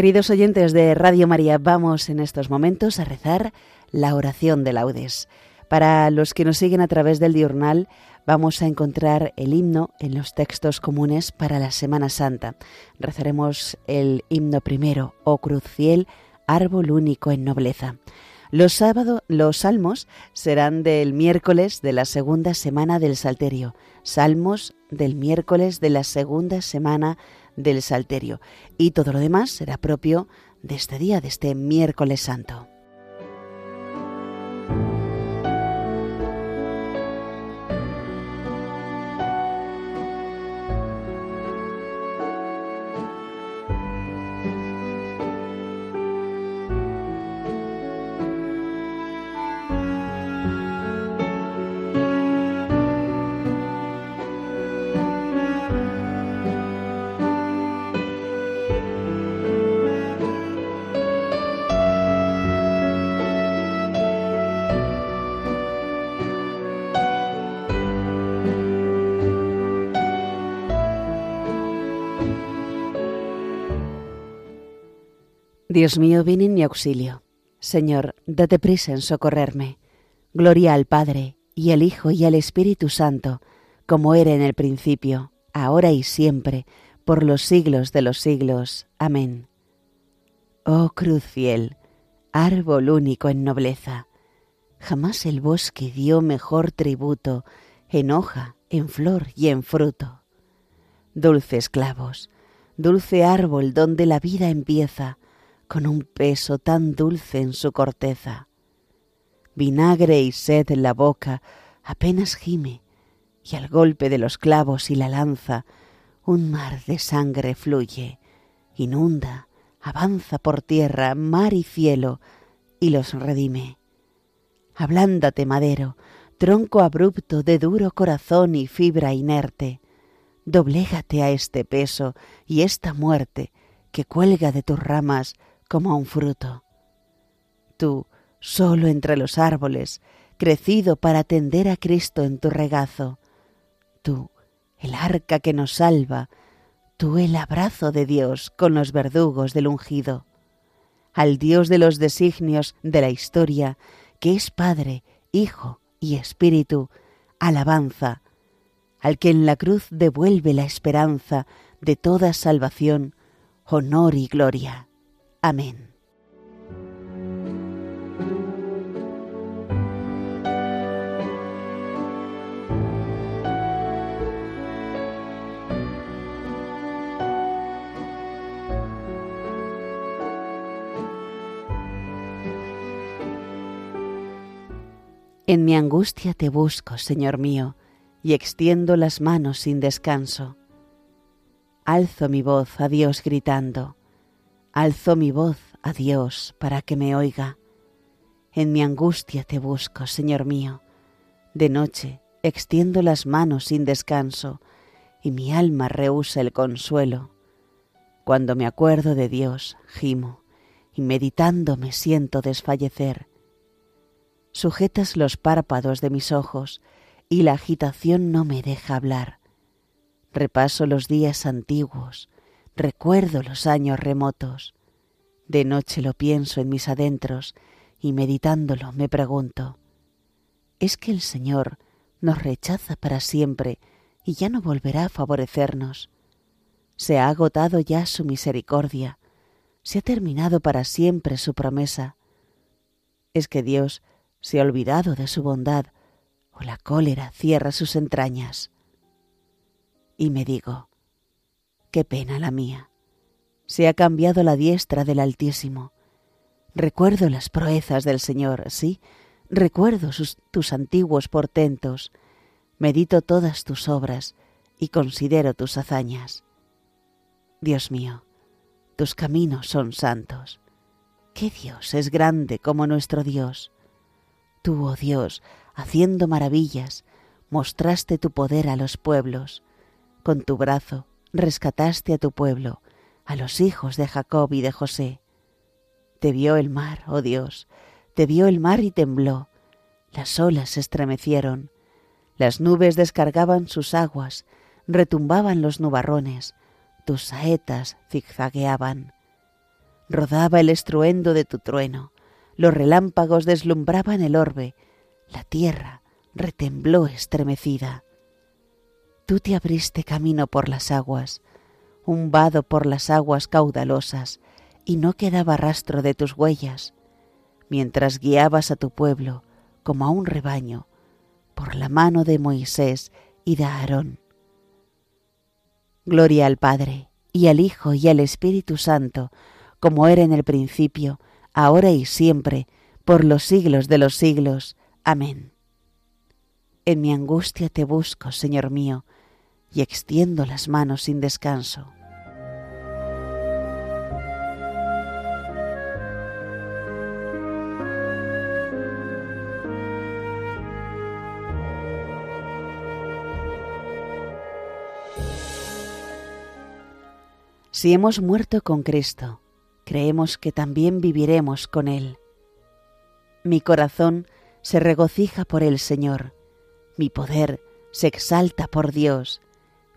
Queridos oyentes de Radio María, vamos en estos momentos a rezar la oración de laudes. Para los que nos siguen a través del diurnal, vamos a encontrar el himno en los textos comunes para la Semana Santa. Rezaremos el himno primero, Oh Cruz Fiel, árbol único en nobleza. Los, sábados, los salmos serán del miércoles de la segunda semana del Salterio. Salmos del miércoles de la segunda semana del Salterio. Y todo lo demás será propio de este día, de este miércoles santo. Dios mío, ven en mi auxilio. Señor, date prisa en socorrerme. Gloria al Padre, y al Hijo, y al Espíritu Santo, como era en el principio, ahora y siempre, por los siglos de los siglos. Amén. Oh cruz fiel, árbol único en nobleza, jamás el bosque dio mejor tributo en hoja, en flor y en fruto. Dulces clavos, dulce árbol donde la vida empieza, con un peso tan dulce en su corteza. Vinagre y sed en la boca apenas gime, y al golpe de los clavos y la lanza un mar de sangre fluye, inunda, avanza por tierra, mar y cielo, y los redime. Ablándate, madero, tronco abrupto de duro corazón y fibra inerte, doblégate a este peso y esta muerte que cuelga de tus ramas como un fruto. Tú, solo entre los árboles, crecido para atender a Cristo en tu regazo. Tú, el arca que nos salva, tú el abrazo de Dios con los verdugos del ungido. Al Dios de los designios de la historia, que es Padre, Hijo y Espíritu, alabanza, al que en la cruz devuelve la esperanza de toda salvación, honor y gloria. Amén. En mi angustia te busco, Señor mío, y extiendo las manos sin descanso. Alzo mi voz a Dios gritando Alzo mi voz a Dios para que me oiga. En mi angustia te busco, Señor mío. De noche extiendo las manos sin descanso, y mi alma rehúsa el consuelo. Cuando me acuerdo de Dios, gimo, y meditando me siento desfallecer. Sujetas los párpados de mis ojos, y la agitación no me deja hablar. Repaso los días antiguos, Recuerdo los años remotos. De noche lo pienso en mis adentros y meditándolo me pregunto, ¿es que el Señor nos rechaza para siempre y ya no volverá a favorecernos? ¿Se ha agotado ya su misericordia? ¿Se ha terminado para siempre su promesa? ¿Es que Dios se ha olvidado de su bondad o la cólera cierra sus entrañas? Y me digo, Qué pena la mía. Se ha cambiado la diestra del Altísimo. Recuerdo las proezas del Señor, sí, recuerdo tus antiguos portentos, medito todas tus obras y considero tus hazañas. Dios mío, tus caminos son santos. ¿Qué Dios es grande como nuestro Dios? Tú, oh Dios, haciendo maravillas, mostraste tu poder a los pueblos. Con tu brazo rescataste a tu pueblo, a los hijos de Jacob y de José. Te vio el mar, oh Dios, te vio el mar y tembló, las olas se estremecieron, las nubes descargaban sus aguas, retumbaban los nubarrones, tus saetas zigzagueaban. rodaba el estruendo de tu trueno, los relámpagos deslumbraban el orbe, la tierra retembló estremecida. Tú te abriste camino por las aguas, un vado por las aguas caudalosas, y no quedaba rastro de tus huellas, mientras guiabas a tu pueblo como a un rebaño por la mano de Moisés y de Aarón. Gloria al Padre, y al Hijo, y al Espíritu Santo, como era en el principio, ahora y siempre, por los siglos de los siglos. Amén. En mi angustia te busco, Señor mío, y extiendo las manos sin descanso. Si hemos muerto con Cristo, creemos que también viviremos con Él. Mi corazón se regocija por el Señor, mi poder se exalta por Dios,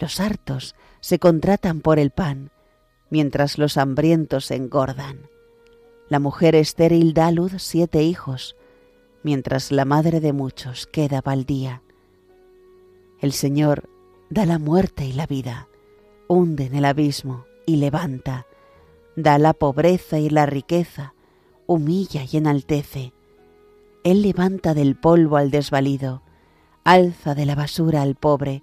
Los hartos se contratan por el pan, mientras los hambrientos se engordan. La mujer estéril da luz siete hijos, mientras la madre de muchos queda baldía. El Señor da la muerte y la vida, hunde en el abismo y levanta, da la pobreza y la riqueza, humilla y enaltece. Él levanta del polvo al desvalido, alza de la basura al pobre,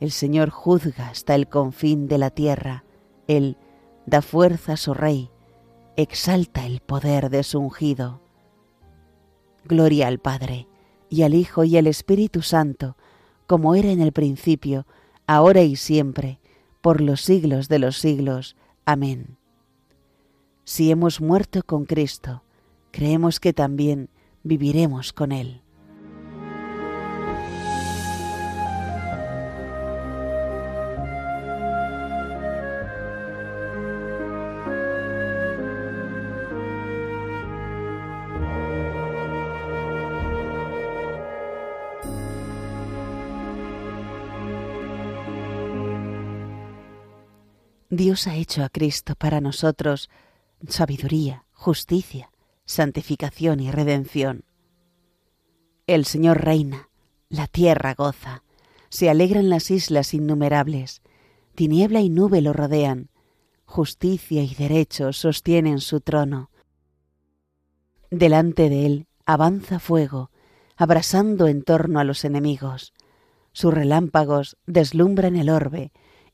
el Señor juzga hasta el confín de la tierra, Él da fuerza a su Rey, exalta el poder de su ungido. Gloria al Padre, y al Hijo y al Espíritu Santo, como era en el principio, ahora y siempre, por los siglos de los siglos. Amén. Si hemos muerto con Cristo, creemos que también viviremos con Él. Dios ha hecho a Cristo para nosotros sabiduría, justicia, santificación y redención. El Señor reina, la tierra goza, se alegran las islas innumerables, tiniebla y nube lo rodean, justicia y derecho sostienen su trono. Delante de él avanza fuego, abrasando en torno a los enemigos. Sus relámpagos deslumbran el orbe,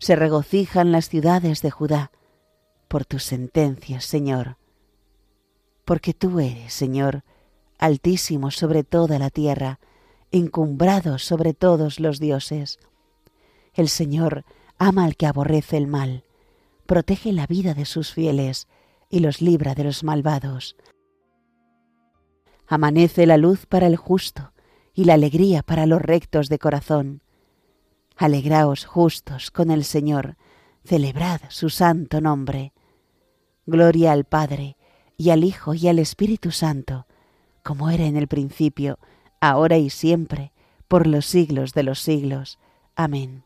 se regocijan las ciudades de Judá por tus sentencias, Señor. Porque tú eres, Señor, altísimo sobre toda la tierra, encumbrado sobre todos los dioses. El Señor ama al que aborrece el mal, protege la vida de sus fieles y los libra de los malvados. Amanece la luz para el justo y la alegría para los rectos de corazón. Alegraos justos con el Señor, celebrad su santo nombre. Gloria al Padre, y al Hijo, y al Espíritu Santo, como era en el principio, ahora y siempre, por los siglos de los siglos. Amén.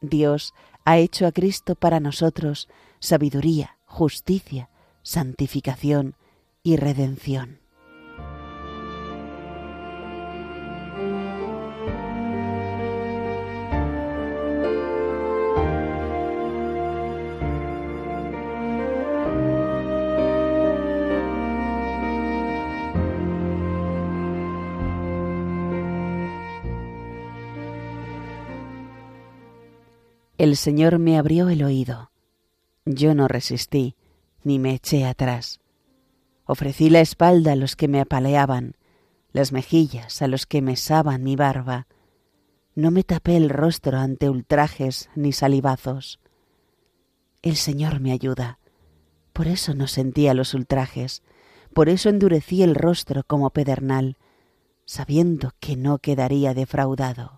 Dios ha hecho a Cristo para nosotros sabiduría, justicia, santificación y redención. El Señor me abrió el oído. Yo no resistí, ni me eché atrás. Ofrecí la espalda a los que me apaleaban, las mejillas a los que mesaban mi barba. No me tapé el rostro ante ultrajes ni salivazos. El Señor me ayuda. Por eso no sentía los ultrajes, por eso endurecí el rostro como pedernal, sabiendo que no quedaría defraudado.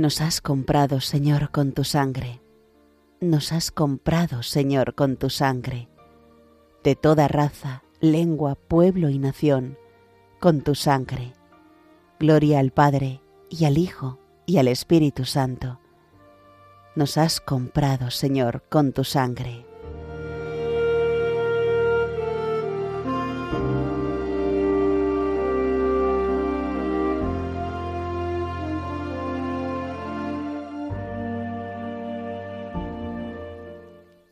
Nos has comprado, Señor, con tu sangre. Nos has comprado, Señor, con tu sangre. De toda raza, lengua, pueblo y nación, con tu sangre. Gloria al Padre, y al Hijo, y al Espíritu Santo. Nos has comprado, Señor, con tu sangre.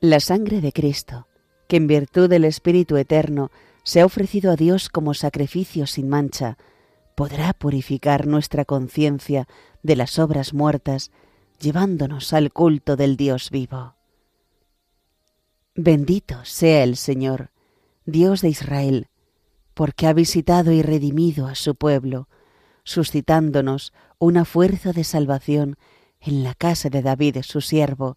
La sangre de Cristo, que en virtud del Espíritu Eterno se ha ofrecido a Dios como sacrificio sin mancha, podrá purificar nuestra conciencia de las obras muertas, llevándonos al culto del Dios vivo. Bendito sea el Señor, Dios de Israel, porque ha visitado y redimido a su pueblo, suscitándonos una fuerza de salvación en la casa de David su siervo,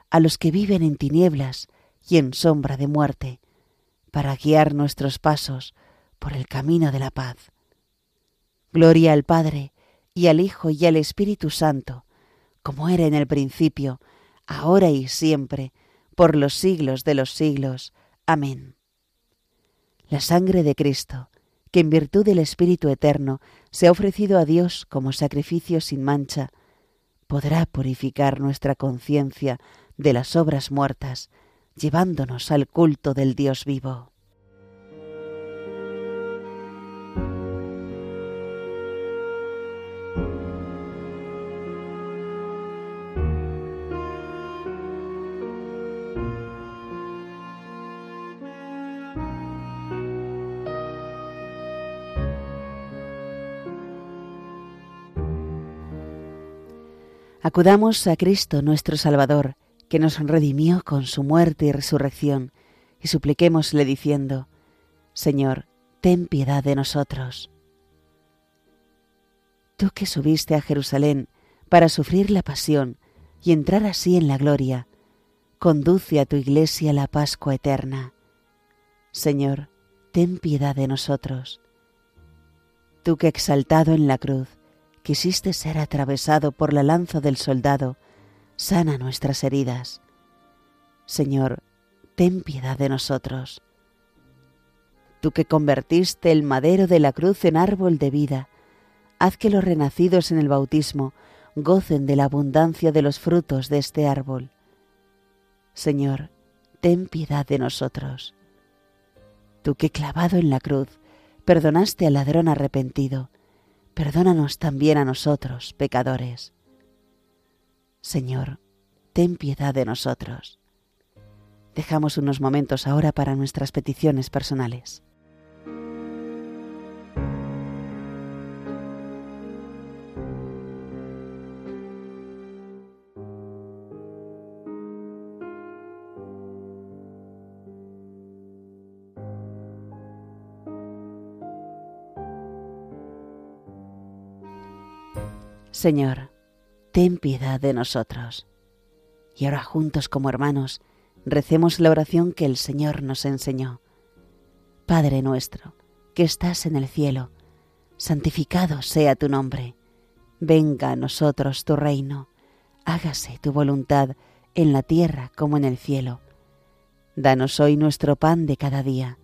a los que viven en tinieblas y en sombra de muerte, para guiar nuestros pasos por el camino de la paz. Gloria al Padre, y al Hijo, y al Espíritu Santo, como era en el principio, ahora y siempre, por los siglos de los siglos. Amén. La sangre de Cristo, que en virtud del Espíritu Eterno se ha ofrecido a Dios como sacrificio sin mancha, podrá purificar nuestra conciencia de las obras muertas, llevándonos al culto del Dios vivo. Acudamos a Cristo nuestro Salvador, que nos redimió con su muerte y resurrección, y supliquémosle diciendo, Señor, ten piedad de nosotros. Tú que subiste a Jerusalén para sufrir la pasión y entrar así en la gloria, conduce a tu iglesia la Pascua eterna. Señor, ten piedad de nosotros. Tú que exaltado en la cruz, quisiste ser atravesado por la lanza del soldado, sana nuestras heridas. Señor, ten piedad de nosotros. Tú que convertiste el madero de la cruz en árbol de vida, haz que los renacidos en el bautismo gocen de la abundancia de los frutos de este árbol. Señor, ten piedad de nosotros. Tú que clavado en la cruz perdonaste al ladrón arrepentido, perdónanos también a nosotros, pecadores. Señor, ten piedad de nosotros. Dejamos unos momentos ahora para nuestras peticiones personales. Señor, ten piedad de nosotros. Y ahora juntos como hermanos, recemos la oración que el Señor nos enseñó. Padre nuestro, que estás en el cielo, santificado sea tu nombre. Venga a nosotros tu reino, hágase tu voluntad en la tierra como en el cielo. Danos hoy nuestro pan de cada día.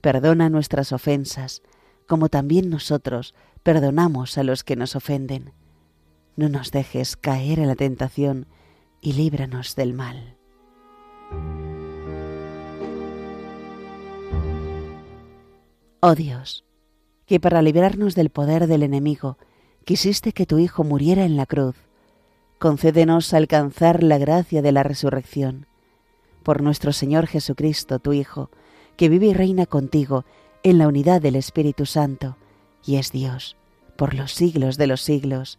Perdona nuestras ofensas, como también nosotros perdonamos a los que nos ofenden no nos dejes caer en la tentación y líbranos del mal. Oh Dios, que para librarnos del poder del enemigo quisiste que tu Hijo muriera en la cruz, concédenos alcanzar la gracia de la resurrección. Por nuestro Señor Jesucristo, tu Hijo, que vive y reina contigo en la unidad del Espíritu Santo, y es Dios, por los siglos de los siglos.